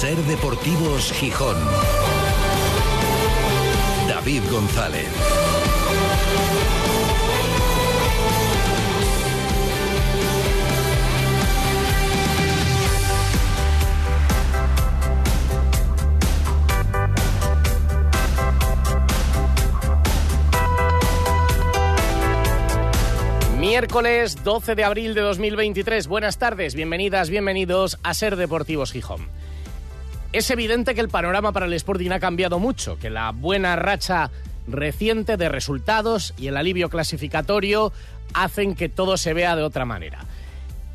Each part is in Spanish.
Ser Deportivos Gijón. David González. Miércoles 12 de abril de 2023. Buenas tardes, bienvenidas, bienvenidos a Ser Deportivos Gijón. Es evidente que el panorama para el Sporting ha cambiado mucho, que la buena racha reciente de resultados y el alivio clasificatorio hacen que todo se vea de otra manera.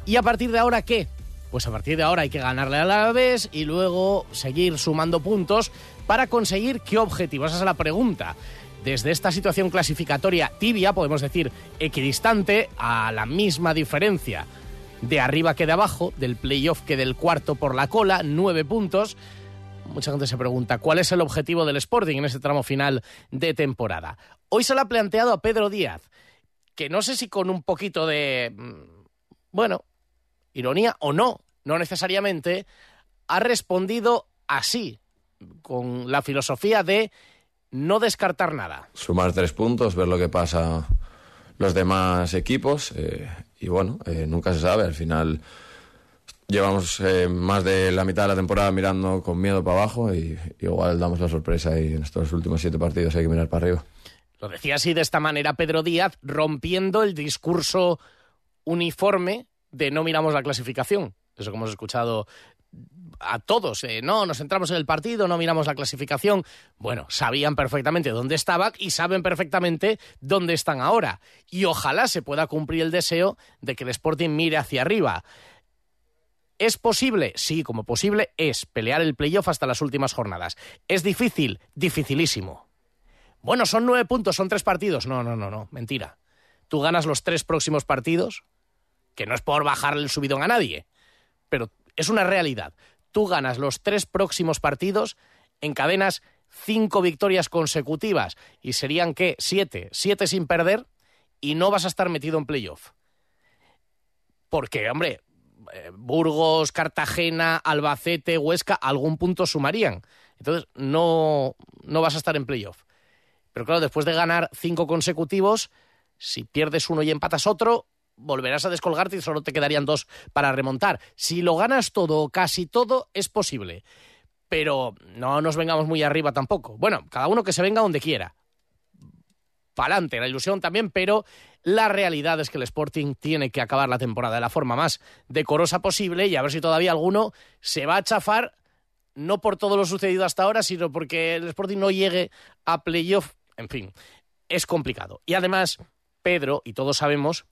¿Y a partir de ahora qué? Pues a partir de ahora hay que ganarle a la vez y luego seguir sumando puntos para conseguir qué objetivos. Esa es la pregunta desde esta situación clasificatoria tibia, podemos decir equidistante, a la misma diferencia de arriba que de abajo, del playoff que del cuarto por la cola, nueve puntos. Mucha gente se pregunta cuál es el objetivo del Sporting en este tramo final de temporada. Hoy se lo ha planteado a Pedro Díaz, que no sé si con un poquito de, mm, bueno, ironía o no, no necesariamente, ha respondido así, con la filosofía de no descartar nada. Sumar tres puntos, ver lo que pasa los demás equipos eh, y bueno, eh, nunca se sabe, al final llevamos eh, más de la mitad de la temporada mirando con miedo para abajo y igual damos la sorpresa y en estos últimos siete partidos hay que mirar para arriba. Lo decía así de esta manera Pedro Díaz, rompiendo el discurso uniforme de no miramos la clasificación. Eso que hemos escuchado a todos, eh, no, nos centramos en el partido, no miramos la clasificación. Bueno, sabían perfectamente dónde estaban y saben perfectamente dónde están ahora. Y ojalá se pueda cumplir el deseo de que el Sporting mire hacia arriba. ¿Es posible? Sí, como posible es pelear el playoff hasta las últimas jornadas. ¿Es difícil? Dificilísimo. Bueno, son nueve puntos, son tres partidos. No, no, no, no, mentira. Tú ganas los tres próximos partidos, que no es por bajarle el subidón a nadie, pero es una realidad tú ganas los tres próximos partidos, encadenas cinco victorias consecutivas y serían ¿qué? Siete, siete sin perder y no vas a estar metido en playoff. Porque, hombre, eh, Burgos, Cartagena, Albacete, Huesca, algún punto sumarían. Entonces, no, no vas a estar en playoff. Pero claro, después de ganar cinco consecutivos, si pierdes uno y empatas otro, volverás a descolgarte y solo te quedarían dos para remontar. Si lo ganas todo o casi todo, es posible. Pero no nos vengamos muy arriba tampoco. Bueno, cada uno que se venga donde quiera. Pa'lante, la ilusión también, pero la realidad es que el Sporting tiene que acabar la temporada de la forma más decorosa posible y a ver si todavía alguno se va a chafar, no por todo lo sucedido hasta ahora, sino porque el Sporting no llegue a playoff. En fin, es complicado. Y además, Pedro, y todos sabemos,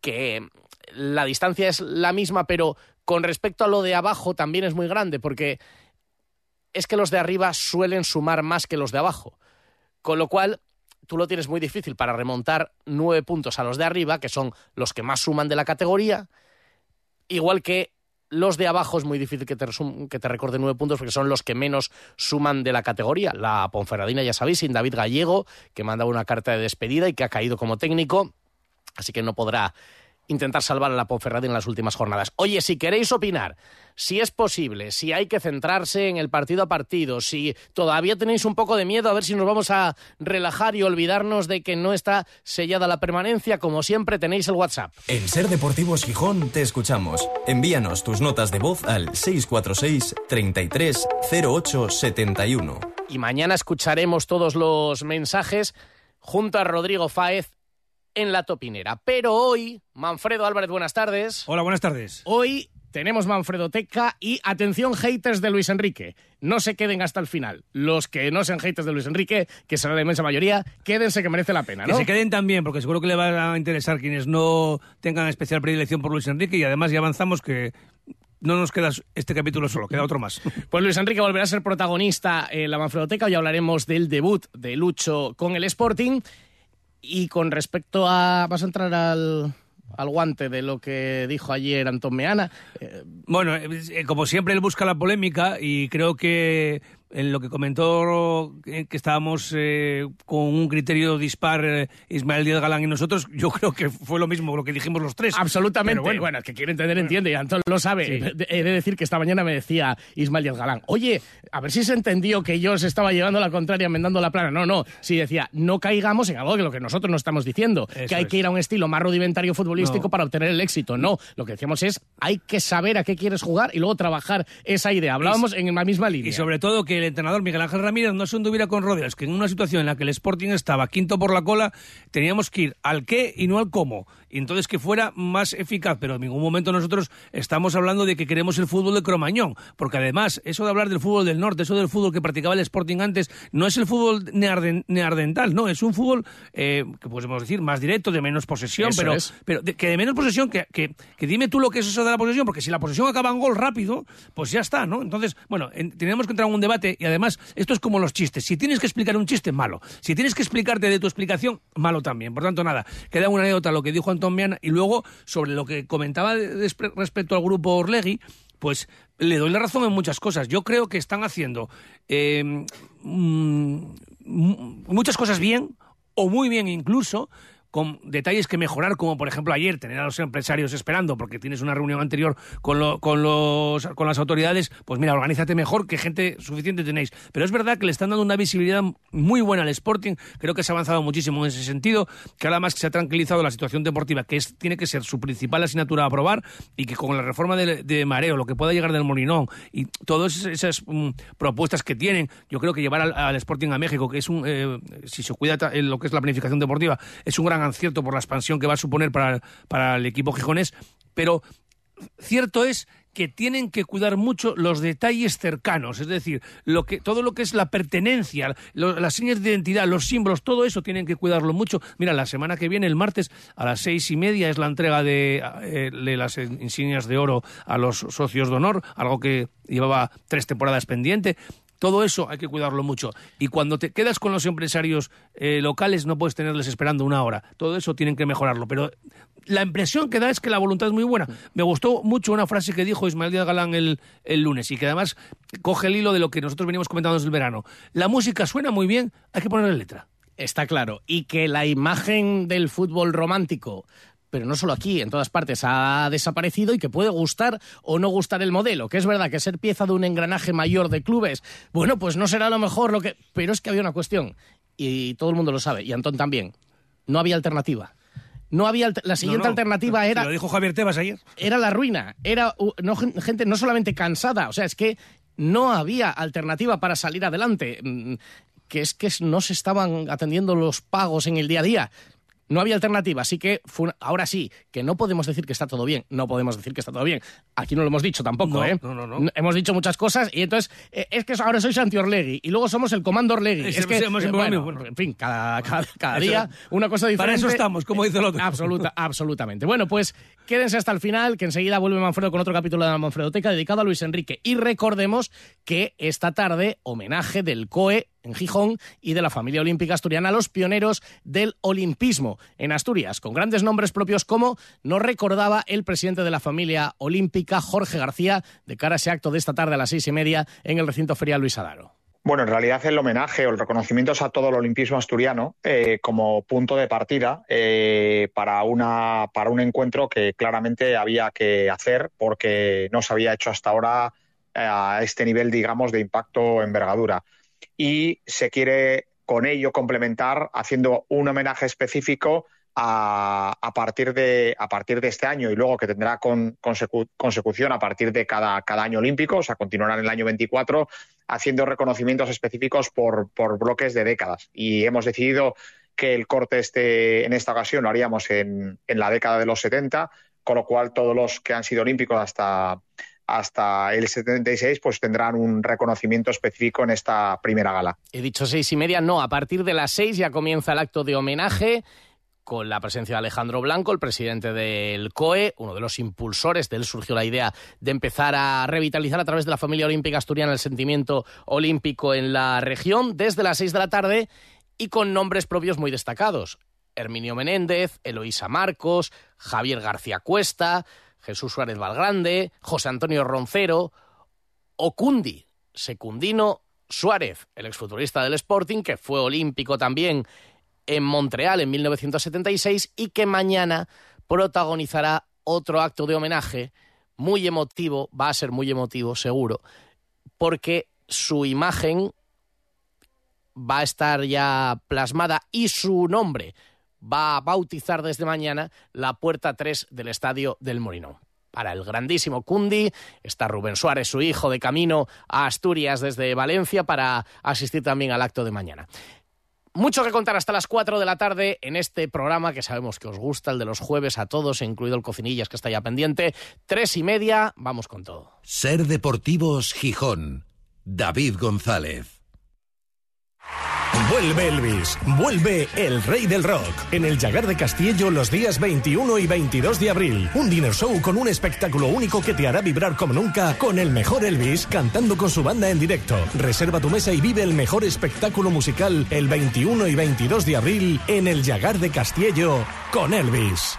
que la distancia es la misma, pero con respecto a lo de abajo también es muy grande, porque es que los de arriba suelen sumar más que los de abajo. Con lo cual, tú lo tienes muy difícil para remontar nueve puntos a los de arriba, que son los que más suman de la categoría, igual que los de abajo es muy difícil que te, que te recorde nueve puntos porque son los que menos suman de la categoría. La Ponferradina, ya sabéis, sin David Gallego, que manda una carta de despedida y que ha caído como técnico así que no podrá intentar salvar a la Ponferrada en las últimas jornadas. Oye, si queréis opinar, si es posible, si hay que centrarse en el partido a partido, si todavía tenéis un poco de miedo a ver si nos vamos a relajar y olvidarnos de que no está sellada la permanencia, como siempre tenéis el WhatsApp. En Ser Deportivos Gijón te escuchamos. Envíanos tus notas de voz al 646 33 08 71. Y mañana escucharemos todos los mensajes junto a Rodrigo Fáez en la topinera. Pero hoy, Manfredo Álvarez, buenas tardes. Hola, buenas tardes. Hoy tenemos Manfredoteca y atención haters de Luis Enrique. No se queden hasta el final. Los que no sean haters de Luis Enrique, que será la inmensa mayoría, quédense que merece la pena, ¿no? Que se queden también, porque seguro que le va a interesar quienes no tengan especial predilección por Luis Enrique y además ya avanzamos que no nos queda este capítulo solo, queda otro más. Pues Luis Enrique volverá a ser protagonista en la Manfredoteca. Hoy hablaremos del debut de Lucho con el Sporting y con respecto a... ¿Vas a entrar al, al guante de lo que dijo ayer Antón Meana? Bueno, eh, como siempre él busca la polémica y creo que en lo que comentó que, estábamos eh, con un criterio dispar eh, Ismael Díaz Galán y nosotros, yo creo que fue lo mismo lo que dijimos los tres. Absolutamente. bueno, bueno, que quiere entender, entiende, y Antón lo sabe. He de decir que esta mañana me decía Ismael Díaz Galán, oye, a ver si se entendió que yo se estaba llevando la contraria, enmendando la plana. No, no, sí decía, no caigamos en algo de lo que nosotros no estamos diciendo, que hay que ir a un estilo más rudimentario futbolístico para obtener el éxito. No, lo que decíamos es, hay que saber a qué quieres jugar y luego trabajar esa idea. Hablábamos en la misma línea. Y sobre todo que el entrenador Miguel Ángel Ramírez no se anduviera con rodeos, que en una situación en la que el Sporting estaba quinto por la cola, teníamos que ir al qué y no al cómo y entonces que fuera más eficaz. Pero en ningún momento nosotros estamos hablando de que queremos el fútbol de Cromañón, porque además eso de hablar del fútbol del norte, eso del fútbol que practicaba el Sporting antes, no es el fútbol neardental, no, es un fútbol eh, que podemos decir más directo, de menos posesión, pero, pero que de menos posesión, que, que, dime tú lo que es eso de la posesión, porque si la posesión acaba en gol rápido, pues ya está, ¿no? Entonces, bueno, tenemos que entrar en un debate y además esto es como los chistes. Si tienes que explicar un chiste, malo. Si tienes que explicarte de tu explicación, malo también. Por tanto, nada, queda una anécdota lo que dijo y luego, sobre lo que comentaba respecto al grupo Orlegui, pues le doy la razón en muchas cosas. Yo creo que están haciendo eh, mm, muchas cosas bien, o muy bien incluso, con detalles que mejorar, como por ejemplo ayer tener a los empresarios esperando porque tienes una reunión anterior con, con, los, con las autoridades, pues mira, organízate mejor, que gente suficiente tenéis. Pero es verdad que le están dando una visibilidad muy buena al Sporting, creo que se ha avanzado muchísimo en ese sentido, que ahora más que se ha tranquilizado la situación deportiva, que es, tiene que ser su principal asignatura a aprobar y que con la reforma de, Mareo, lo que pueda llegar del Molinón y todas esas mm, propuestas que tienen, yo creo que llevar al, Sporting a México, que es un, eh, si se cuida lo que es la planificación deportiva, es un gran cierto por la expansión que va a suponer para, para el equipo gijonés, pero cierto es que tienen que cuidar mucho los detalles cercanos, es decir, lo que, todo lo que es la pertenencia, las señas de identidad, los símbolos, todo eso tienen que cuidarlo mucho. Mira, la semana que viene, el martes, a las seis y media, es la entrega de, eh, de las insignias de oro a los socios de honor, algo que llevaba tres temporadas pendiente. Todo eso hay que cuidarlo mucho. Y cuando te quedas con los empresarios eh, locales no puedes tenerles esperando una hora. Todo eso tienen que mejorarlo. Pero la impresión que da es que la voluntad es muy buena. Me gustó mucho una frase que dijo Ismael Díaz Galán el, el lunes y que además coge el hilo de lo que nosotros venimos comentando desde el verano. La música suena muy bien, hay que ponerle letra. Está claro. Y que la imagen del fútbol romántico pero no solo aquí, en todas partes ha desaparecido y que puede gustar o no gustar el modelo, que es verdad que ser pieza de un engranaje mayor de clubes, bueno, pues no será lo mejor lo que... Pero es que había una cuestión, y todo el mundo lo sabe, y Antón también, no había alternativa. No había la siguiente alternativa era lo dijo Javier Tebas ayer era la ruina era no, gente no solamente cansada o sea es que no había alternativa para salir adelante mm, que es que no se estaban atendiendo los pagos en el día a día no había alternativa, así que ahora sí, que no podemos decir que está todo bien, no podemos decir que está todo bien. Aquí no lo hemos dicho tampoco, ¿eh? No, no, no. Hemos dicho muchas cosas y entonces eh, es que ahora soy Santi Orlegui y luego somos el Comando Orlegui. Es, que, eh, bueno, en fin, cada, cada, día una cosa diferente. Para eso estamos, como dice el otro. Absoluta, absolutamente. Bueno, pues quédense hasta el final, que enseguida vuelve Manfredo con otro capítulo de la Manfredoteca dedicado a Luis Enrique. Y recordemos que esta tarde, homenaje del COE en Gijón y de la familia olímpica asturiana, los pioneros del olimpismo en Asturias, con grandes nombres propios como nos recordaba el presidente de la familia olímpica, Jorge García, de cara a ese acto de esta tarde a las seis y media en el recinto ferial Luis Adaro. Bueno, en realidad el homenaje o el reconocimiento es a todo el olimpismo asturiano eh, como punto de partida eh, para, una, para un encuentro que claramente había que hacer porque no se había hecho hasta ahora eh, a este nivel, digamos, de impacto envergadura y se quiere con ello complementar haciendo un homenaje específico a, partir, de, a partir de este año y luego que tendrá con, consecución a partir de cada, cada año olímpico, o sea, continuará en el año 24 haciendo reconocimientos específicos por, por bloques de décadas. Y hemos decidido que el corte este, en esta ocasión lo haríamos en, en la década de los 70, con lo cual todos los que han sido olímpicos hasta, hasta el 76 pues tendrán un reconocimiento específico en esta primera gala. He dicho seis y media, no, a partir de las seis ya comienza el acto de homenaje con la presencia de Alejandro Blanco, el presidente del COE, uno de los impulsores, de él surgió la idea de empezar a revitalizar a través de la familia olímpica asturiana el sentimiento olímpico en la región, desde las seis de la tarde y con nombres propios muy destacados. Herminio Menéndez, Eloísa Marcos, Javier García Cuesta, Jesús Suárez Valgrande, José Antonio Roncero, Ocundi, Secundino, Suárez, el exfutbolista del Sporting, que fue olímpico también en Montreal en 1976 y que mañana protagonizará otro acto de homenaje muy emotivo, va a ser muy emotivo seguro, porque su imagen va a estar ya plasmada y su nombre va a bautizar desde mañana la puerta 3 del estadio del Morinón. Para el grandísimo Cundi está Rubén Suárez, su hijo, de camino a Asturias desde Valencia para asistir también al acto de mañana. Mucho que contar hasta las 4 de la tarde en este programa que sabemos que os gusta, el de los jueves a todos, incluido el Cocinillas que está ya pendiente. Tres y media, vamos con todo. Ser Deportivos Gijón. David González. Vuelve Elvis, vuelve el rey del rock en el Llagar de Castillo los días 21 y 22 de abril. Un dinner show con un espectáculo único que te hará vibrar como nunca con el mejor Elvis cantando con su banda en directo. Reserva tu mesa y vive el mejor espectáculo musical el 21 y 22 de abril en el Llagar de Castillo con Elvis.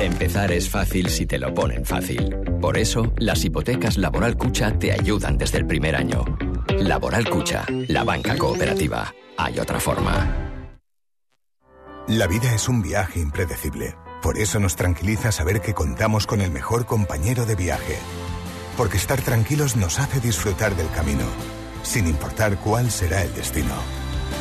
Empezar es fácil si te lo ponen fácil. Por eso, las hipotecas Laboral Cucha te ayudan desde el primer año. Laboral Cucha, la banca cooperativa. Hay otra forma. La vida es un viaje impredecible. Por eso nos tranquiliza saber que contamos con el mejor compañero de viaje. Porque estar tranquilos nos hace disfrutar del camino, sin importar cuál será el destino.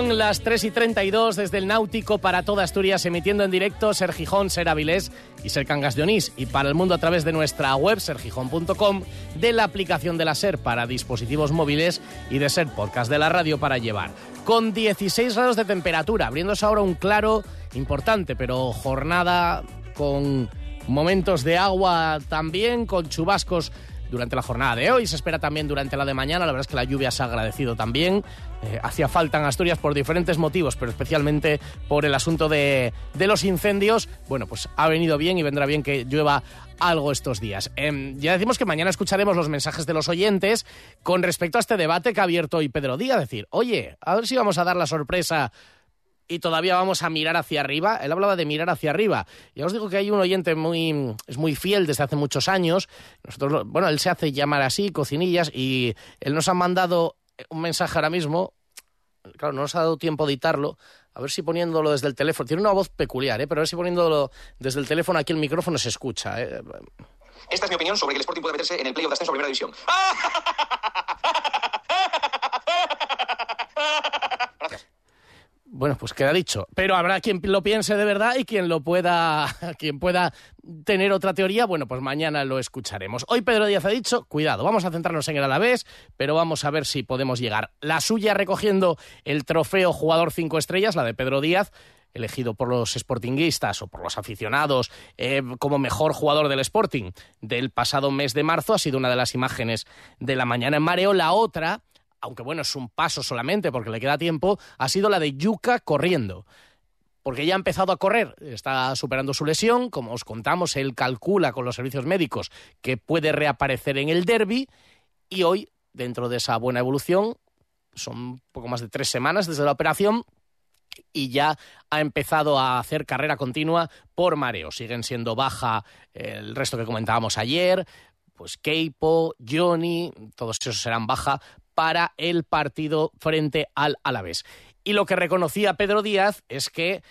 Son las 3 y 32 desde el Náutico para toda Asturias, emitiendo en directo Ser Gijón, Ser Avilés y Ser Cangas de Onís. Y para el mundo a través de nuestra web, sergijón.com, de la aplicación de la Ser para dispositivos móviles y de Ser Podcast de la radio para llevar. Con 16 grados de temperatura, abriéndose ahora un claro importante, pero jornada con momentos de agua también, con chubascos durante la jornada de hoy, se espera también durante la de mañana, la verdad es que la lluvia se ha agradecido también, eh, hacía falta en Asturias por diferentes motivos, pero especialmente por el asunto de, los incendios, bueno, pues ha venido bien y vendrá bien que llueva algo estos días. Eh, ya decimos que mañana escucharemos los mensajes de los oyentes con respecto a este debate que ha abierto hoy Pedro Díaz, decir, oye, a ver si vamos a dar la sorpresa y todavía vamos a mirar hacia arriba. Él hablaba de mirar hacia arriba. Ya os digo que hay un oyente muy, es muy fiel desde hace muchos años. Nosotros, bueno, él se hace llamar así, cocinillas, y él nos ha mandado un mensaje ahora mismo. Claro, no nos ha dado tiempo de editarlo. A ver si poniéndolo desde el teléfono. Tiene una voz peculiar, ¿eh? pero a ver si poniéndolo desde el teléfono aquí el micrófono se escucha. ¿eh? Esta es mi opinión sobre que el Sporting puede meterse en el playoff de ascenso a primera división. Bueno, pues queda dicho. Pero habrá quien lo piense de verdad y quien lo pueda, quien pueda tener otra teoría. Bueno, pues mañana lo escucharemos. Hoy Pedro Díaz ha dicho, cuidado, vamos a centrarnos en el Alavés, pero vamos a ver si podemos llegar. La suya recogiendo el trofeo jugador cinco estrellas, la de Pedro Díaz, elegido por los sportinguistas o por los aficionados eh, como mejor jugador del Sporting del pasado mes de marzo, ha sido una de las imágenes de la mañana en mareo. La otra aunque bueno, es un paso solamente porque le queda tiempo, ha sido la de Yuka corriendo. Porque ya ha empezado a correr, está superando su lesión, como os contamos, él calcula con los servicios médicos que puede reaparecer en el derby y hoy, dentro de esa buena evolución, son poco más de tres semanas desde la operación y ya ha empezado a hacer carrera continua por mareo. Siguen siendo baja el resto que comentábamos ayer, pues Keipo, Johnny, todos esos serán baja para el partido frente al Alavés. Y lo que reconocía Pedro Díaz es que,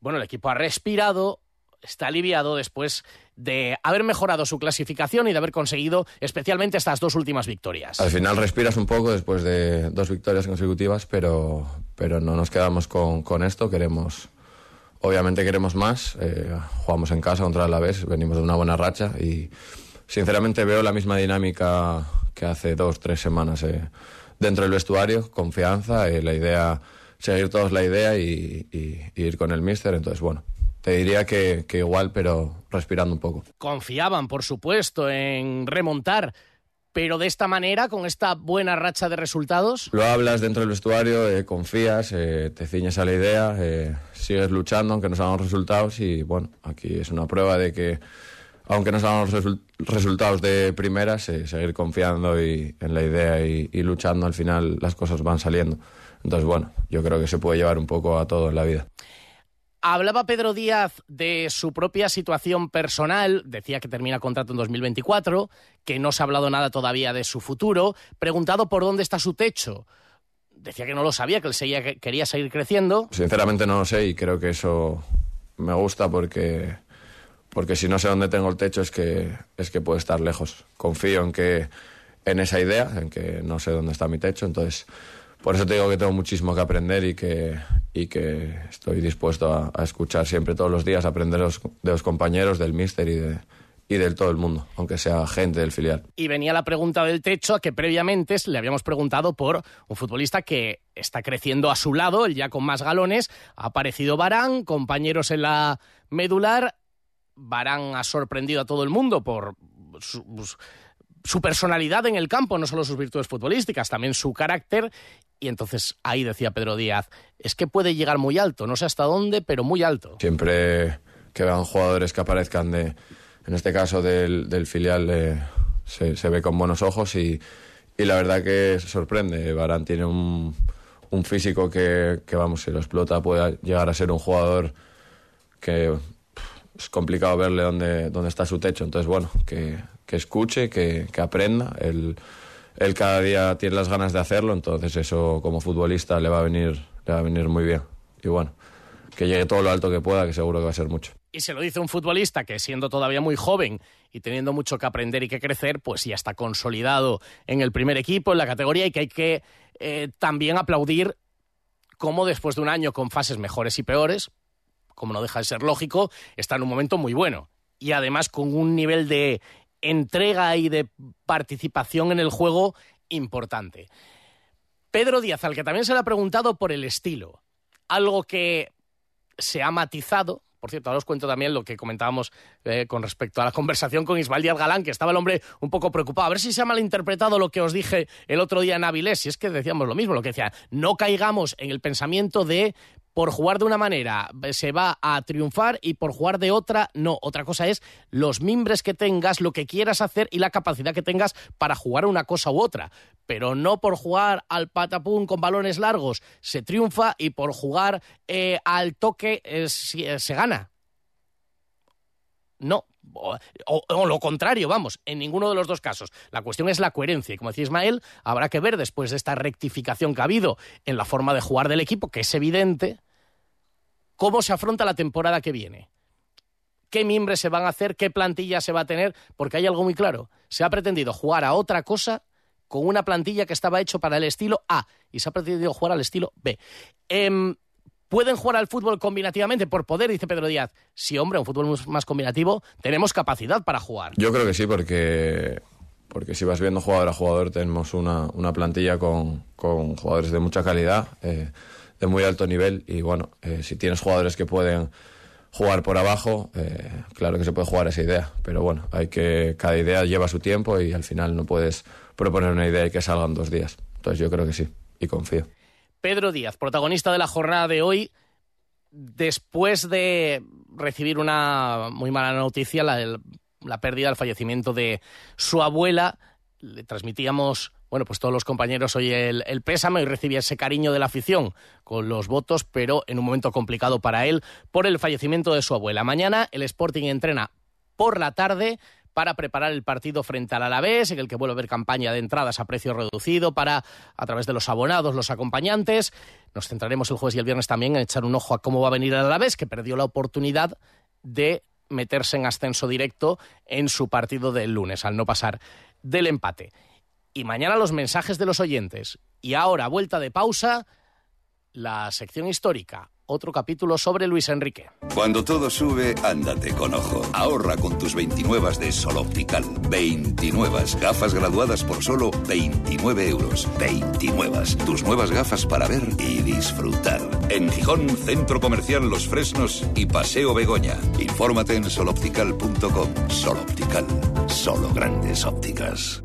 bueno, el equipo ha respirado, está aliviado después de haber mejorado su clasificación y de haber conseguido especialmente estas dos últimas victorias. Al final respiras un poco después de dos victorias consecutivas, pero, pero no nos quedamos con, con esto. Queremos, obviamente queremos más. Eh, jugamos en casa contra el Alavés, venimos de una buena racha y sinceramente veo la misma dinámica que hace dos, tres semanas eh, dentro del vestuario, confianza, eh, la idea, seguir todos la idea y, y- y ir con el míster. Entonces, bueno, te diría que, que igual, pero respirando un poco. Confiaban, por supuesto, en remontar, pero de esta manera, con esta buena racha de resultados, Lo hablas dentro del vestuario, eh, confías, eh, te ciñes a la idea, eh, sigues luchando aunque no salgan los resultados y bueno, aquí es una prueba de que aunque no salgan los resul- resultados de primeras, eh, seguir confiando y, en la idea y, y luchando, al final las cosas van saliendo. Entonces bueno, yo creo que se puede llevar un poco a todo en la vida. Hablaba Pedro Díaz de su propia situación personal, decía que termina contrato en 2024, que no se ha hablado nada todavía de su futuro, preguntado por dónde está su techo. Decía que no lo sabía, que él seguía, que quería seguir creciendo. Sinceramente no lo sé y creo que eso me gusta porque, porque si no sé dónde tengo el techo es que, es que puede estar lejos. Confío en, que, en esa idea, en que no sé dónde está mi techo, entonces por eso te digo que tengo muchísimo que aprender y que, y que estoy dispuesto a, escuchar siempre todos los días, aprender los- de los compañeros, del míster y de, y del todo el mundo, aunque sea gente del filial. Y venía la pregunta del techo, a que previamente le habíamos preguntado por un futbolista que está creciendo a su lado, él ya con más galones. Ha aparecido Barán, compañeros en la medular. Barán ha sorprendido a todo el mundo por su, su personalidad en el campo, no solo sus virtudes futbolísticas, también su carácter. Y entonces ahí decía Pedro Díaz, es que puede llegar muy alto, no sé hasta dónde, pero muy alto. Siempre que vean jugadores que aparezcan de, en este caso del, filial, eh, se, ve con buenos ojos y, la verdad que sorprende. Barán tiene un, un físico que, que, vamos, si lo explota puede llegar a ser un jugador que es complicado verle dónde, dónde está su techo. Entonces, bueno, que, que escuche, que, que aprenda. Él, él cada día tiene las ganas de hacerlo, entonces eso como futbolista le va a venir, le va a venir muy bien. Y bueno, que llegue todo lo alto que pueda, que seguro que va a ser mucho. Y se lo dice un futbolista que siendo todavía muy joven y teniendo mucho que aprender y que crecer, pues ya está consolidado en el primer equipo, en la categoría, y que hay que eh, también aplaudir cómo después de un año con fases mejores y peores, como no deja de ser lógico, está en un momento muy bueno. Y además con un nivel de entrega y de participación en el juego importante. Pedro Díaz, al que también se le ha preguntado por el estilo, algo que se ha matizado. Por cierto, ahora os cuento también lo que comentábamos eh, con respecto a la conversación con Ismael Díaz Galán, que estaba el hombre un poco preocupado. A ver si se ha malinterpretado lo que os dije el otro día en Avilés, si es que decíamos lo mismo, lo que decía, no caigamos en el pensamiento de por jugar de una manera se va a triunfar y por jugar de otra no. Otra cosa es los mimbres que tengas, lo que quieras hacer y la capacidad que tengas para jugar una cosa u otra. Pero no por jugar al patapún con balones largos se triunfa y por jugar eh, al toque eh, se, gana. No, o, o, o, lo contrario, vamos, en ninguno de los dos casos. La cuestión es la coherencia. Y como decía Ismael, habrá que ver después de esta rectificación que ha habido en la forma de jugar del equipo, que es evidente, cómo se afronta la temporada que viene. ¿Qué miembros se van a hacer? ¿Qué plantilla se va a tener? Porque hay algo muy claro. Se ha pretendido jugar a otra cosa con una plantilla que estaba hecho para el estilo A y se ha pretendido jugar al estilo B. Eh, ¿Pueden jugar al fútbol combinativamente por poder? Dice Pedro Díaz. Sí, hombre, un fútbol más combinativo, tenemos capacidad para jugar. Yo creo que sí, porque, porque si vas viendo jugador a jugador, tenemos una, una plantilla con, con, jugadores de mucha calidad, eh, de muy alto nivel. Y bueno, eh, si tienes jugadores que pueden jugar por abajo, eh, claro que se puede jugar esa idea. Pero bueno, hay que cada idea lleva su tiempo y al final no puedes proponer una idea y que salgan dos días. Entonces yo creo que sí, y confío. Pedro Díaz, protagonista de la jornada de hoy, después de recibir una muy mala noticia, la, la pérdida, el fallecimiento de su abuela, le transmitíamos bueno, pues todos los compañeros hoy el, pésame y recibía ese cariño de la afición con los votos, pero en un momento complicado para él por el fallecimiento de su abuela. Mañana el Sporting entrena por la tarde para preparar el partido frente al Alavés, en el que vuelve a haber campaña de entradas a precio reducido para, a través de los abonados, los acompañantes. Nos centraremos el jueves y el viernes también en echar un ojo a cómo va a venir el Alavés, que perdió la oportunidad de meterse en ascenso directo en su partido del lunes, al no pasar del empate. Y mañana los mensajes de los oyentes. Y ahora, vuelta de pausa, la sección histórica. Otro capítulo sobre Luis Enrique. Cuando todo sube, ándate con ojo. Ahorra con tus 29 de Sol Optical. 29 gafas graduadas por solo 29 euros. 29. Tus nuevas gafas para ver y disfrutar. En Gijón, Centro Comercial Los Fresnos y Paseo Begoña. Infórmate en soloptical.com. Sol Optical. Solo grandes ópticas.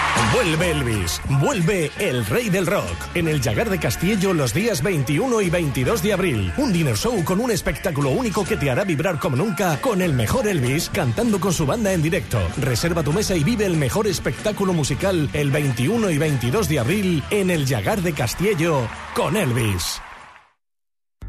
Vuelve Elvis, vuelve el rey del rock en el Llagar de Castillo los días 21 y 22 de abril. Un dinner show con un espectáculo único que te hará vibrar como nunca con el mejor Elvis cantando con su banda en directo. Reserva tu mesa y vive el mejor espectáculo musical el 21 y 22 de abril en el Llagar de Castillo con Elvis.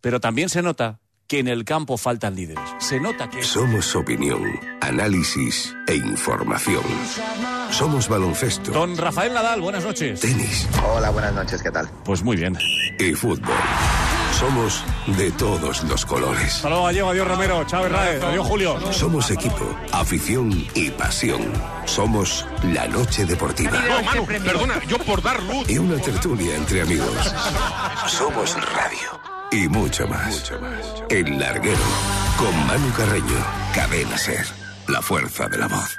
Pero también se nota que en el campo faltan líderes. Se nota que... Somos opinión, análisis e información. Somos baloncesto. Don Rafael Nadal, buenas noches. Tenis. Hola, buenas noches, ¿qué tal? Pues muy bien. Y fútbol. Somos de todos los colores. Luego, Gallego, adiós Romero, chao Raez, adiós Julio. Somos equipo, afición y pasión. Somos la noche deportiva. No, Manu, perdona, yo por dar luz. Y una tertulia entre amigos. Somos radio y mucho más. El larguero con Manu Carreño. Cadena Ser. La fuerza de la voz.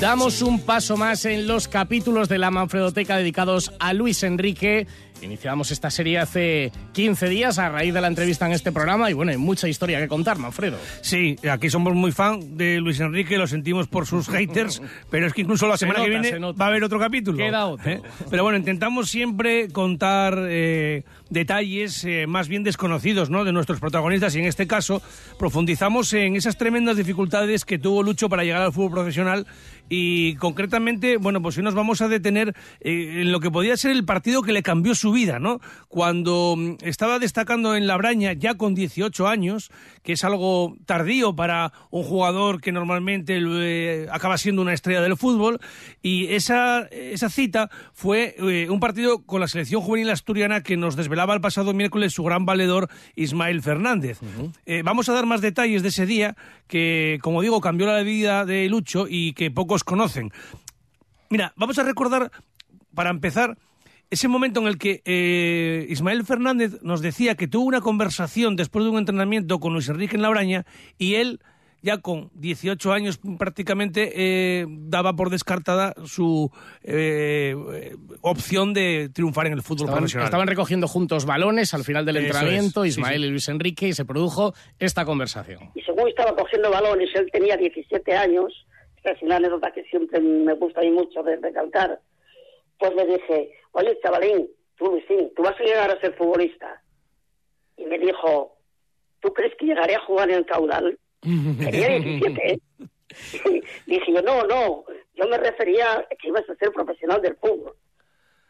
Damos un paso más en los capítulos de la Manfredoteca dedicados a Luis Enrique. Iniciamos esta serie hace 15 días a raíz de la entrevista en este programa y bueno, hay mucha historia que contar, Manfredo. Sí, aquí somos muy fan de Luis Enrique, lo sentimos por sus haters, pero es que incluso la Se semana nota, que se viene nota. va a haber otro capítulo. Queda otro. ¿Eh? Pero bueno, intentamos siempre contar eh, detalles eh, más bien desconocidos ¿no? de nuestros protagonistas y en este caso profundizamos en esas tremendas dificultades que tuvo Lucho para llegar al fútbol profesional y concretamente, bueno, pues hoy nos vamos a detener eh, en lo que podía ser el partido que le cambió su vida, ¿no? Cuando mm, estaba destacando en la Braña ya con 18 años, que es algo tardío para un jugador que normalmente eh, acaba siendo una estrella del fútbol, y esa, esa cita fue eh, un partido con la selección juvenil asturiana que nos desvelaba el pasado miércoles su gran valedor Ismael Fernández. Eh, vamos a dar más detalles de ese día que, como digo, cambió la vida de Lucho y que pocos conocen. Mira, vamos a recordar, para empezar, ese momento en el que eh, Ismael Fernández nos decía que tuvo una conversación después de un entrenamiento con Luis Enrique en Labraña y él, ya con 18 años prácticamente, eh, daba por descartada su eh, eh, opción de triunfar en el fútbol Estaban, profesional. estaban recogiendo juntos balones al final del Eso entrenamiento, es, Ismael sí. y Luis Enrique, y se produjo esta conversación. y según estaba cogiendo balones, él tenía 17 años, es una anécdota que siempre me gusta a mí mucho de recalcar, pues le dije, oye, chavalín, tú Luisín, tú vas a llegar a ser futbolista. Y me dijo, ¿tú crees que llegaré a jugar en el caudal? Tenía 17, ¿eh? Dije yo, no, no, yo me refería a que ibas a ser profesional del fútbol.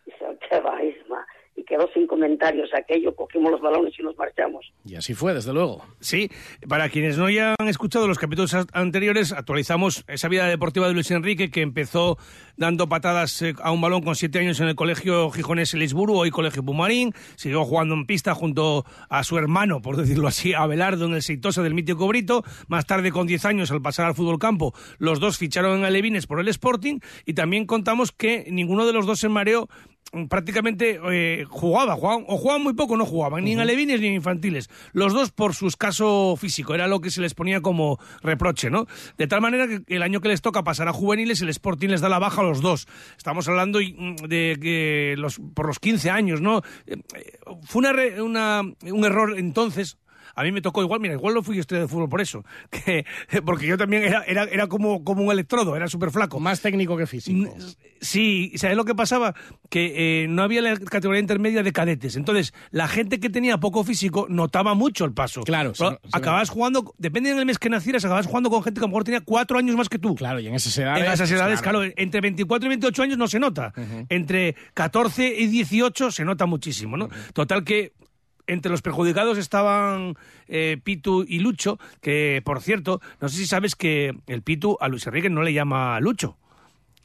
Dice, qué va, Isma. Y quedó sin comentarios aquello, cogimos los balones y nos marchamos. Y así fue, desde luego. Sí, para quienes no hayan escuchado los capítulos a- anteriores, actualizamos esa vida deportiva de Luis Enrique que empezó dando patadas eh, a un balón con siete años en el colegio gijonés Lisburu, hoy colegio Pumarín, siguió jugando en pista junto a su hermano, por decirlo así, Abelardo en el Seitosa del mítico Brito, más tarde con 10 años al pasar al fútbol campo, los dos ficharon en Alevines por el Sporting y también contamos que ninguno de los dos se mareó prácticamente eh, jugaba, jugaban, o jugaban muy poco no jugaban, ni en alevines ni en infantiles. Los dos por su escaso físico, era lo que se les ponía como reproche, ¿no? De tal manera que el año que les toca pasar a juveniles, el Sporting les da la baja a los dos. Estamos hablando mm, de que los, por los 15 años, ¿no? Eh, eh, Fue una, una- un error entonces. A mí me tocó igual, mira, igual no fui estrella de fútbol por eso, que, porque yo también era, era, era como, como un electrodo, era súper flaco. Más técnico que físico. Sí, ¿sabes lo que pasaba? Que eh, no había la categoría intermedia de cadetes. Entonces, la gente que tenía poco físico notaba mucho el paso. Claro, Pero se- se acababas jugando, depende del mes que nacieras, acabas jugando con gente que a lo mejor tenía cuatro años más que tú. Claro, y en esas edades. En esas pues, edades, claro. entre 24 y 28 años no se nota. Entre 14 y 18 se nota muchísimo, ¿no? Total que entre los perjudicados estaban eh, Pitu y Lucho, que por cierto, no sé si sabes que el Pitu a Luis Enrique no le llama Lucho.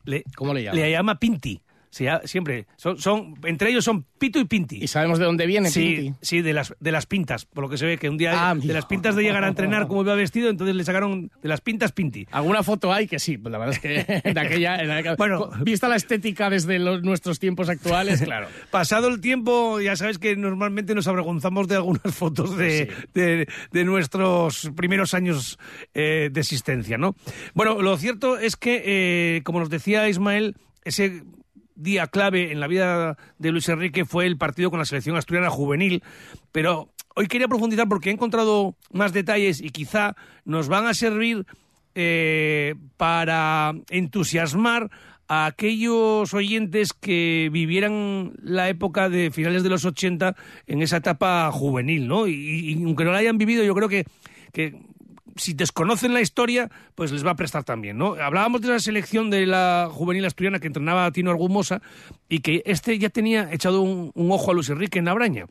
Le, ¿Cómo le llama? Le llama Pinti. Se llama- siempre. Son, son, entre ellos son Pito y Pinti. ¿Y sabemos de dónde viene sí, Pinti? Sí, de las, de las pintas. Por lo que se ve que un día Ah, de las pintas de llegar a entrenar como iba vestido, entonces le sacaron de las pintas Pinti. Alguna foto hay que sí, pues la verdad es que de aquella, Bueno. vista la estética desde los- nuestros tiempos actuales, claro. Pasado el tiempo, ya sabes que normalmente nos avergonzamos de algunas fotos de, de- de nuestros primeros años eh, de existencia, ¿no? Bueno, lo cierto es que, eh, como nos decía Ismael, ese día clave en la vida de Luis Enrique fue el partido con la selección asturiana juvenil, pero hoy quería profundizar porque he encontrado más detalles y quizá nos van a servir eh, para entusiasmar a aquellos oyentes que vivieran la época de finales de los 80 en esa etapa juvenil, ¿no? Y, y aunque no la hayan vivido, yo creo que, que si desconocen la historia, pues les va a prestar también, ¿no? Hablábamos de la selección de la juvenil asturiana que entrenaba a Tino Argumosa y que este ya tenía echado un, ojo a Luis Enrique en Abraña.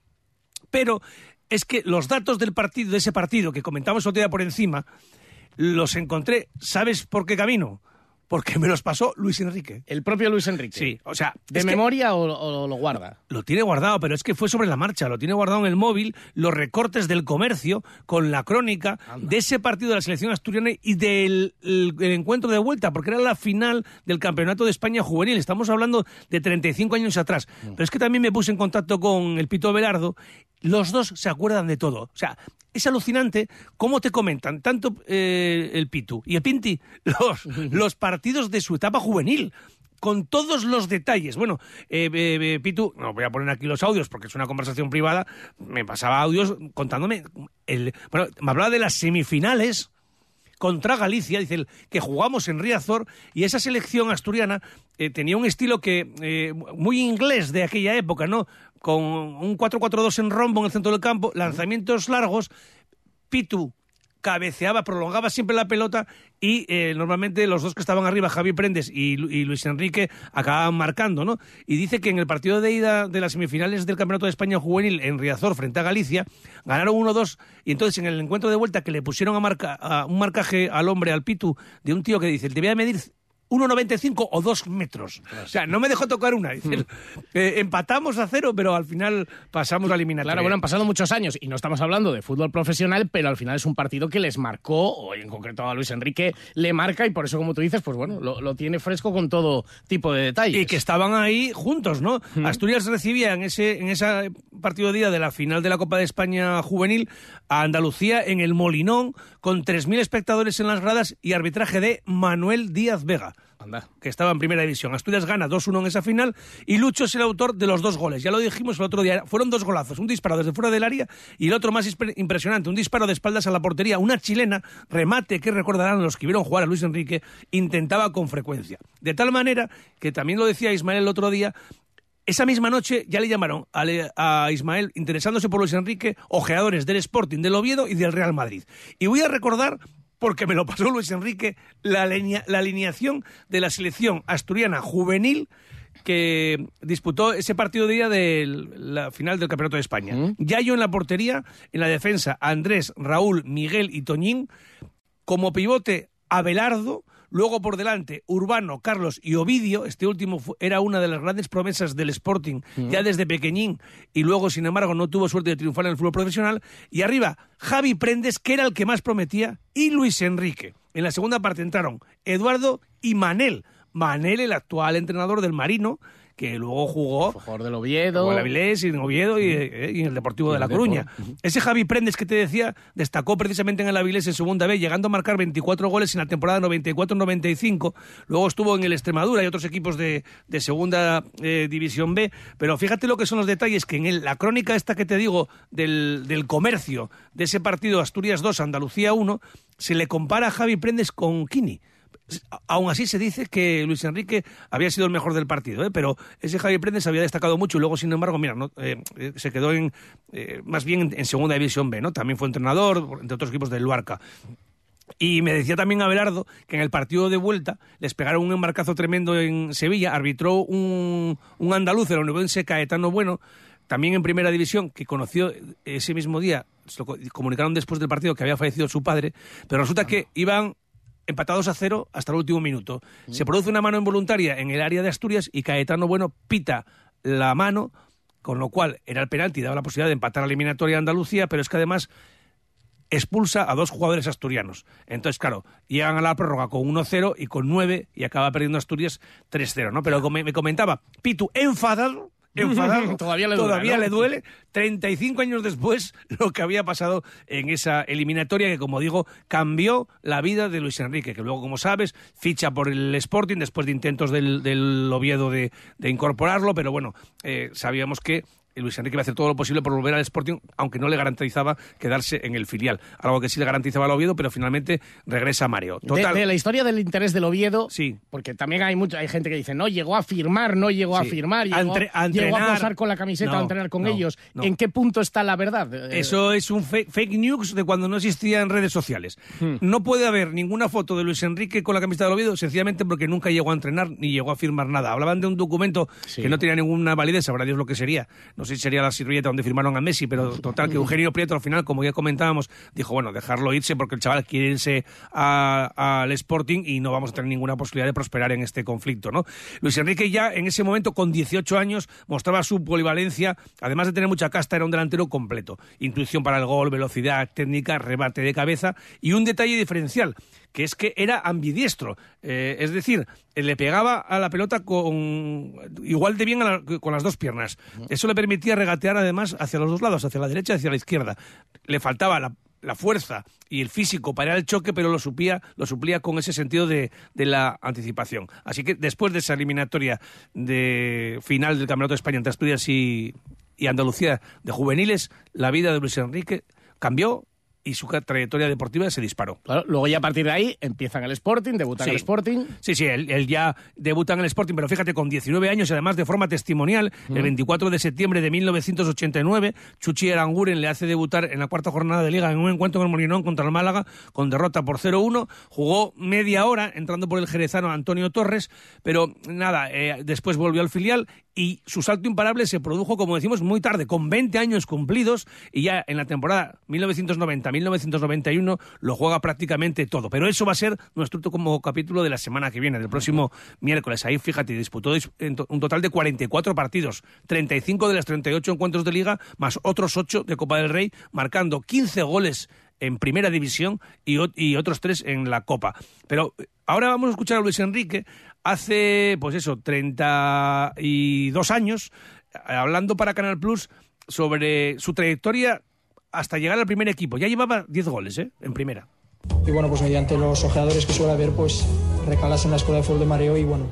Pero es que los datos del partido, de ese partido que comentamos otro día por encima, los encontré, ¿sabes por qué camino? Porque me los pasó Luis Enrique. El propio Luis Enrique. Sí, o sea, ¿De memoria o, o lo guarda? lo tiene guardado, pero es que fue sobre la marcha, lo tiene guardado en el móvil, los recortes del comercio con la crónica de ese partido de la selección asturiana y del el- el encuentro de vuelta, porque era la final del Campeonato de España juvenil. Estamos hablando de 35 años atrás. Pero es que también me puse en contacto con el Pito Belardo. Los dos se acuerdan de todo. O sea, es alucinante cómo te comentan tanto eh, el Pitu y el Pinti los, los partidos de su etapa juvenil con todos los detalles. Bueno, eh, eh, eh, Pitu, no voy a poner aquí los audios porque es una conversación privada, me pasaba audios contándome, el, bueno, me hablaba de las semifinales contra Galicia, dice él, que jugamos en Riazor y esa selección asturiana eh, tenía un estilo que eh, muy inglés de aquella época, ¿no? Con un 4-4-2 en rombo en el centro del campo, lanzamientos largos, Pitu cabeceaba, prolongaba siempre la pelota y eh, normalmente los dos que estaban arriba, Javi Prendes y, Lu- y Luis Enrique, acababan marcando, ¿no? Y dice que en el partido de ida de las semifinales del Campeonato de España Juvenil en Riazor frente a Galicia, ganaron 1-2 y entonces en el encuentro de vuelta que le pusieron a, a un marcaje al hombre, al Pitu, de un tío que dice, debía medir 1,95 o 2 metros. O sea, no me dejó tocar una. Dice, eh, empatamos a cero, pero al final pasamos la eliminatoria. Claro, bueno, han pasado muchos años y no estamos hablando de fútbol profesional, pero al final es un partido que les marcó, o en concreto a Luis Enrique le marca y por eso, como tú dices, pues bueno, lo, lo tiene fresco con todo tipo de detalles. Y que estaban ahí juntos, ¿no? Asturias recibía en ese en ese partido de día de la final de la Copa de España juvenil a Andalucía en el Molinón con 3.000 espectadores en las gradas y arbitraje de Manuel Díaz Vega. Que estaba en primera división. Asturias gana 2-1 en esa final y Lucho es el autor de los dos goles. Ya lo dijimos el otro día, fueron dos golazos, un disparo desde fuera del área y el otro más impresionante, un disparo de espaldas a la portería, una chilena, remate que recordarán los que vieron jugar a Luis Enrique, intentaba con frecuencia. De tal manera que también lo decía Ismael el otro día, Esa misma noche ya le llamaron a, a Ismael interesándose por Luis Enrique, ojeadores del Sporting, del Oviedo y del Real Madrid. Y voy a recordar, porque me lo pasó Luis Enrique, la, alinea- la alineación de la selección asturiana juvenil que disputó ese partido de día de la final del Campeonato de España. Yayo en la portería, en la defensa Andrés, Raúl, Miguel y Toñín, como pivote Abelardo, luego por delante Urbano, Carlos y Ovidio, este último era una de las grandes promesas del Sporting ya desde pequeñín. Y luego sin embargo no tuvo suerte de triunfar en el fútbol profesional. Y arriba Javi Prendes que era el que más prometía y Luis Enrique. En la segunda parte entraron Eduardo y Manel, Manel el actual entrenador del Marino que luego jugó Jugador del Oviedo. En el Avilés y en Oviedo y, eh, y en el Deportivo de La. Coruña. Ese Javi Prendes que te decía destacó precisamente en el Avilés en segunda B, llegando a marcar 24 goles en la temporada 94-95. Luego estuvo en el Extremadura y otros equipos de, de segunda eh, división B. Pero fíjate lo que son los detalles, que en el- la crónica esta que te digo del, del comercio de ese partido Asturias 2, Andalucía 1, se le compara a Javi Prendes con Kini. Aún así se dice que Luis Enrique había sido el mejor del partido, ¿eh? pero ese Javier Prendes había destacado mucho y luego, sin embargo, mira, no, eh, eh, se quedó en eh, más bien en, segunda división B, ¿no? También fue entrenador, entre otros equipos del Luarca. Y me decía también Abelardo que en el partido de vuelta les pegaron un embarcazo tremendo en Sevilla, arbitró un, un andaluz, el onubense Caetano Bueno, también en primera división, que conoció ese mismo día, comunicaron después del partido que había fallecido su padre, pero resulta que iban empatados a cero hasta el último minuto. Se produce una mano involuntaria en el área de Asturias y Caetano Bueno pita la mano, con lo cual era el penalti, daba la posibilidad de empatar a la eliminatoria a Andalucía, pero es que además expulsa a dos jugadores asturianos. Entonces, claro, llegan a la prórroga con 1-0 y con 9 y acaba perdiendo Asturias 3-0, ¿no? Pero como me comentaba, Pitu, enfadado, enfadado, Todavía le duele, todavía ¿no? le duele, 35 años después, lo que había pasado en esa eliminatoria que, como digo, cambió la vida de Luis Enrique, que luego, como sabes, ficha por el Sporting después de intentos del, del Oviedo de, de incorporarlo, pero bueno, eh, sabíamos que Luis Enrique iba a hacer todo lo posible por volver al Sporting, aunque no le garantizaba quedarse en el filial. Algo que sí le garantizaba al Oviedo, pero finalmente regresa a Mareo. Total. De, la historia del interés del Oviedo, sí. porque también hay mucha hay gente que dice, no, llegó a firmar, no llegó a firmar, A llegó, entre- a llegó a posar con la camiseta, No, a entrenar con no, ellos. no. ¿En qué punto está la verdad? Eh, Eso es un fake, fake news de cuando no existían redes sociales. Hmm. No puede haber ninguna foto de Luis Enrique con la camiseta del Oviedo, sencillamente porque nunca llegó a entrenar ni llegó a firmar nada. Hablaban de un documento que no tenía ninguna validez, sabrá Dios lo que sería. No sé si sería la servilleta donde firmaron a Messi, pero total, que Eugenio Prieto al final, como ya comentábamos, dijo, bueno, dejarlo irse porque el chaval quiere irse al Sporting y no vamos a tener ninguna posibilidad de prosperar en este conflicto, ¿no? Luis Enrique ya en ese momento, con 18 años, mostraba su polivalencia, además de tener mucha casta, era un delantero completo. Intuición para el gol, velocidad, técnica, rebate de cabeza y un detalle diferencial, que es que era ambidiestro. Eh, es decir, le pegaba a la pelota con igual de bien a la- con las dos piernas. Eso le permitía regatear además hacia los dos lados, hacia la derecha y hacia la izquierda. Le faltaba la, la fuerza y el físico para el choque, pero lo, supía, lo suplía con ese sentido de, de la anticipación. Así que después de esa eliminatoria de final del Campeonato de España entre Asturias y, y Andalucía de juveniles, la vida de Luis Enrique cambió y su trayectoria deportiva se disparó. Claro, luego ya a partir de ahí empiezan el Sporting, debutan Sí. el Sporting. Sí, sí, él, él ya debuta en el Sporting, pero fíjate, con 19 años y además de forma testimonial, el 24 de septiembre de 1989, Chuchi Aranguren le hace debutar en la cuarta jornada de Liga en un encuentro en el Molinón contra el Málaga, con derrota por 0-1. Jugó media hora entrando por el jerezano Antonio Torres, pero nada, eh, después volvió al filial y su salto imparable se produjo, como decimos, muy tarde, con 20 años cumplidos, y ya en la temporada 1990-1991 lo juega prácticamente todo. Pero eso va a ser nuestro último capítulo de la semana que viene, del próximo miércoles. Ahí, fíjate, disputó un total de 44 partidos, 35 de los 38 encuentros de liga, más otros 8 de Copa del Rey, marcando 15 goles en primera división y, y otros tres en la Copa. Pero eh, ahora vamos a escuchar a Luis Enrique hace, pues eso, 32 años, hablando para Canal Plus sobre su trayectoria hasta llegar al primer equipo. Ya llevaba 10 goles, ¿eh? En primera. y bueno, pues mediante los ojeadores que suele haber, pues recalas en la Escuela de Fútbol de Mareo y bueno,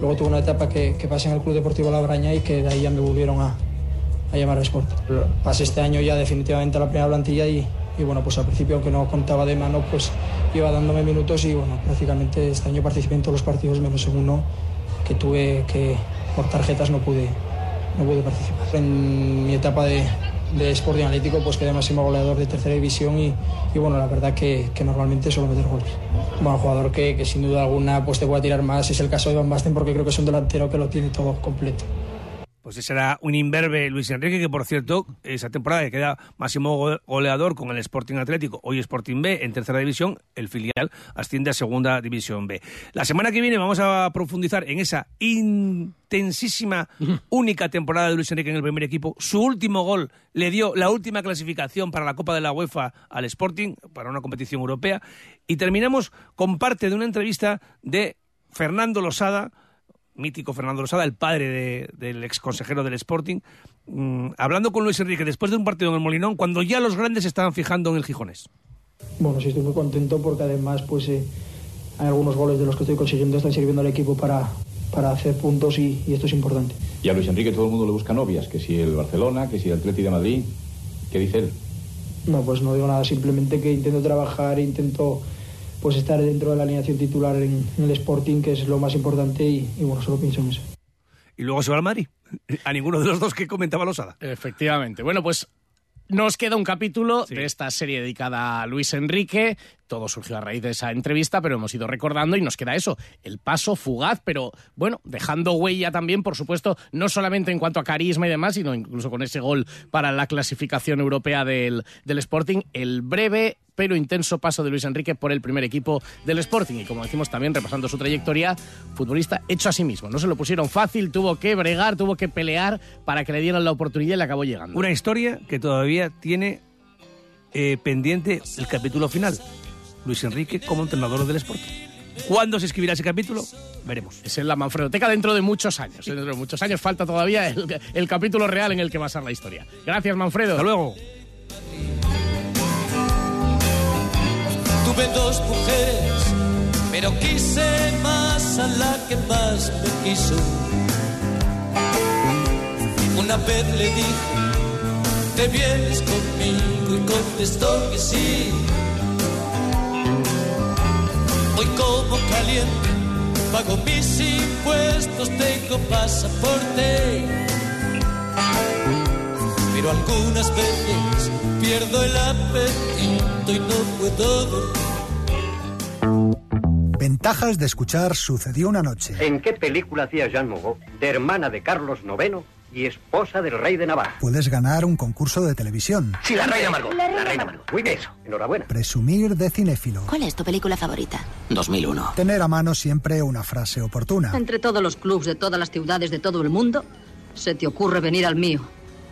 luego tuve una etapa que, que pasé en el Club Deportivo La Braña y que de ahí ya me volvieron a, a llamar a Sport. Pasé este año ya definitivamente a la primera plantilla y, y bueno, pues al principio aunque no contaba de mano, pues iba dándome minutos y bueno, prácticamente este año participé en todos los partidos menos en uno que tuve que por tarjetas no pude, no pude participar. En mi etapa de, de Sporting Atlético pues quedé máximo goleador de tercera división y, y bueno, la verdad que, que normalmente suelo meter goles. Bueno, jugador que, que sin duda alguna pues te puede tirar más es el caso de Van Basten porque creo que es un delantero que lo tiene todo completo. Pues ese era un imberbe Luis Enrique, que por cierto, esa temporada que queda máximo goleador con el Sporting Atlético, hoy Sporting B en tercera división, el filial asciende a segunda división B. La semana que viene vamos a profundizar en esa intensísima, única temporada de Luis Enrique en el primer equipo. Su último gol le dio la última clasificación para la Copa de la UEFA al Sporting, para una competición europea. Y terminamos con parte de una entrevista de Fernando Losada, mítico Fernando Rosada, el padre de, del ex consejero del Sporting, mmm, hablando con Luis Enrique después de un partido en el Molinón, cuando ya los grandes estaban fijando en el Gijones. Bueno, sí estoy muy contento porque además pues eh, hay algunos goles de los que estoy consiguiendo están sirviendo al equipo para, para hacer puntos y, y, esto es importante. Y a Luis Enrique todo el mundo le busca novias, que si el Barcelona, que si el Atleti de Madrid, ¿qué dice él? No, pues no digo nada, simplemente que intento trabajar, intento pues estar dentro de la alineación titular en, en el Sporting, que es lo más importante, y, y, bueno, solo pienso en eso. ¿Y luego se va al Madrid? A ninguno de los dos que comentaba Losada. Efectivamente. Bueno, pues nos queda un capítulo sí. de esta serie dedicada a Luis Enrique. Todo surgió a raíz de esa entrevista, pero hemos ido recordando y nos queda eso, el paso fugaz, pero bueno, dejando huella también, por supuesto, no solamente en cuanto a carisma y demás, sino incluso con ese gol para la clasificación europea del, del Sporting, el breve pero intenso paso de Luis Enrique por el primer equipo del Sporting. Y como decimos también, repasando su trayectoria, futbolista hecho a sí mismo. No se lo pusieron fácil, tuvo que bregar, tuvo que pelear para que le dieran la oportunidad y le acabó llegando. Una historia que todavía tiene eh, pendiente el capítulo final. Luis Enrique como entrenador del Sporting. ¿Cuándo se escribirá ese capítulo? Veremos. Es en la Manfredoteca dentro de muchos años. Dentro de muchos años falta todavía el, el capítulo real en el que va a ser la historia. Gracias, Manfredo. Hasta luego. Tuve dos mujeres, pero quise más a la que más me quiso. Una vez le dije, te vienes conmigo y contestó que sí. Hoy como caliente, pago mis impuestos, tengo pasaporte. Pero algunas veces pierdo el apetito y no puedo Ventajas de escuchar Sucedió una noche. ¿En qué película hacía Jean Moreau, de hermana de Carlos IX y esposa del rey de Navarra? Puedes ganar un concurso de televisión. Sí, la reina Margot. La reina, la reina Margot. Muy bien, eso. Enhorabuena. Presumir de cinéfilo. ¿Cuál es tu película favorita? 2001. Tener a mano siempre una frase oportuna. Entre todos los clubs de todas las ciudades de todo el mundo, se te ocurre venir al mío.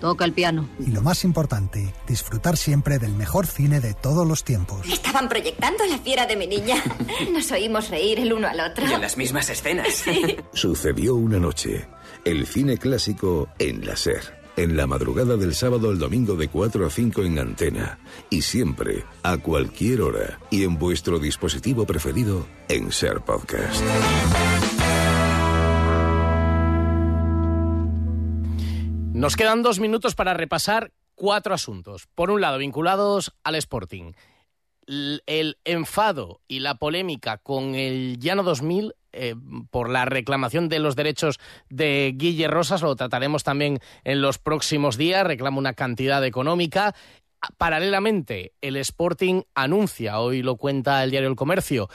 Toca el piano. Y lo más importante, disfrutar siempre del mejor cine de todos los tiempos. Estaban proyectando la fiera de mi niña. Nos oímos reír el uno al otro. Y en las mismas escenas. Sí. Sucedió una noche. El cine clásico en la SER. En la madrugada del sábado al domingo de 4 a 5 en antena. Y siempre, a cualquier hora. Y en vuestro dispositivo preferido en SER Podcast. Nos quedan dos minutos para repasar cuatro asuntos. Por un lado, vinculados al Sporting. El enfado y la polémica con el Llano 2000 eh, por la reclamación de los derechos de Guille Rosas, lo trataremos también en los próximos días, reclama una cantidad económica. Paralelamente, el Sporting anuncia, hoy lo cuenta el diario El Comercio,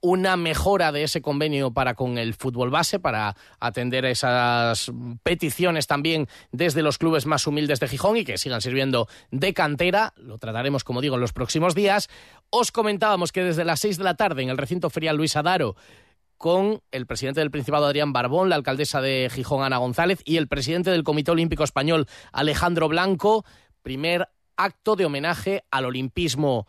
una mejora de ese convenio para con el fútbol base, para atender esas peticiones también desde los clubes más humildes de Gijón y que sigan sirviendo de cantera. Lo trataremos, como digo, en los próximos días. Os comentábamos que desde las seis de la tarde en el recinto ferial Luis Adaro con el presidente del Principado Adrián Barbón, la alcaldesa de Gijón Ana González y el presidente del Comité Olímpico Español Alejandro Blanco, primer acto de homenaje al olimpismo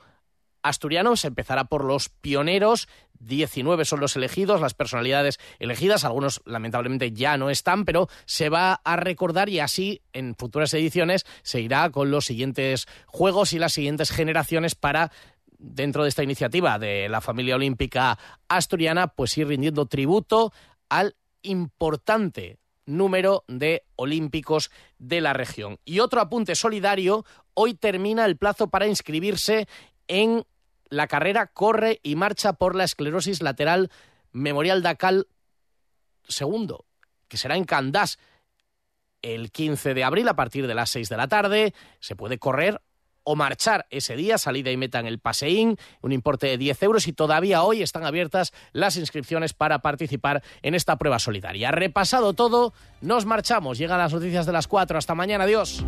asturiano. Se empezará por los pioneros 19 son los elegidos, las personalidades elegidas, algunos lamentablemente ya no están, pero se va a recordar y así en futuras ediciones se irá con los siguientes juegos y las siguientes generaciones para dentro de esta iniciativa de la familia olímpica asturiana, pues ir rindiendo tributo al importante número de olímpicos de la región. Y otro apunte solidario, hoy termina el plazo para inscribirse en la carrera corre y marcha por la esclerosis lateral Memorial Dacal segundo, que será en Candás. el 15 de abril a partir de las 6 de la tarde. Se puede correr o marchar ese día, salida y meta en el paseín, un importe de 10 euros y todavía hoy están abiertas las inscripciones para participar en esta prueba solidaria. Repasado todo, nos marchamos. Llegan las noticias de las 4. Hasta mañana. Adiós.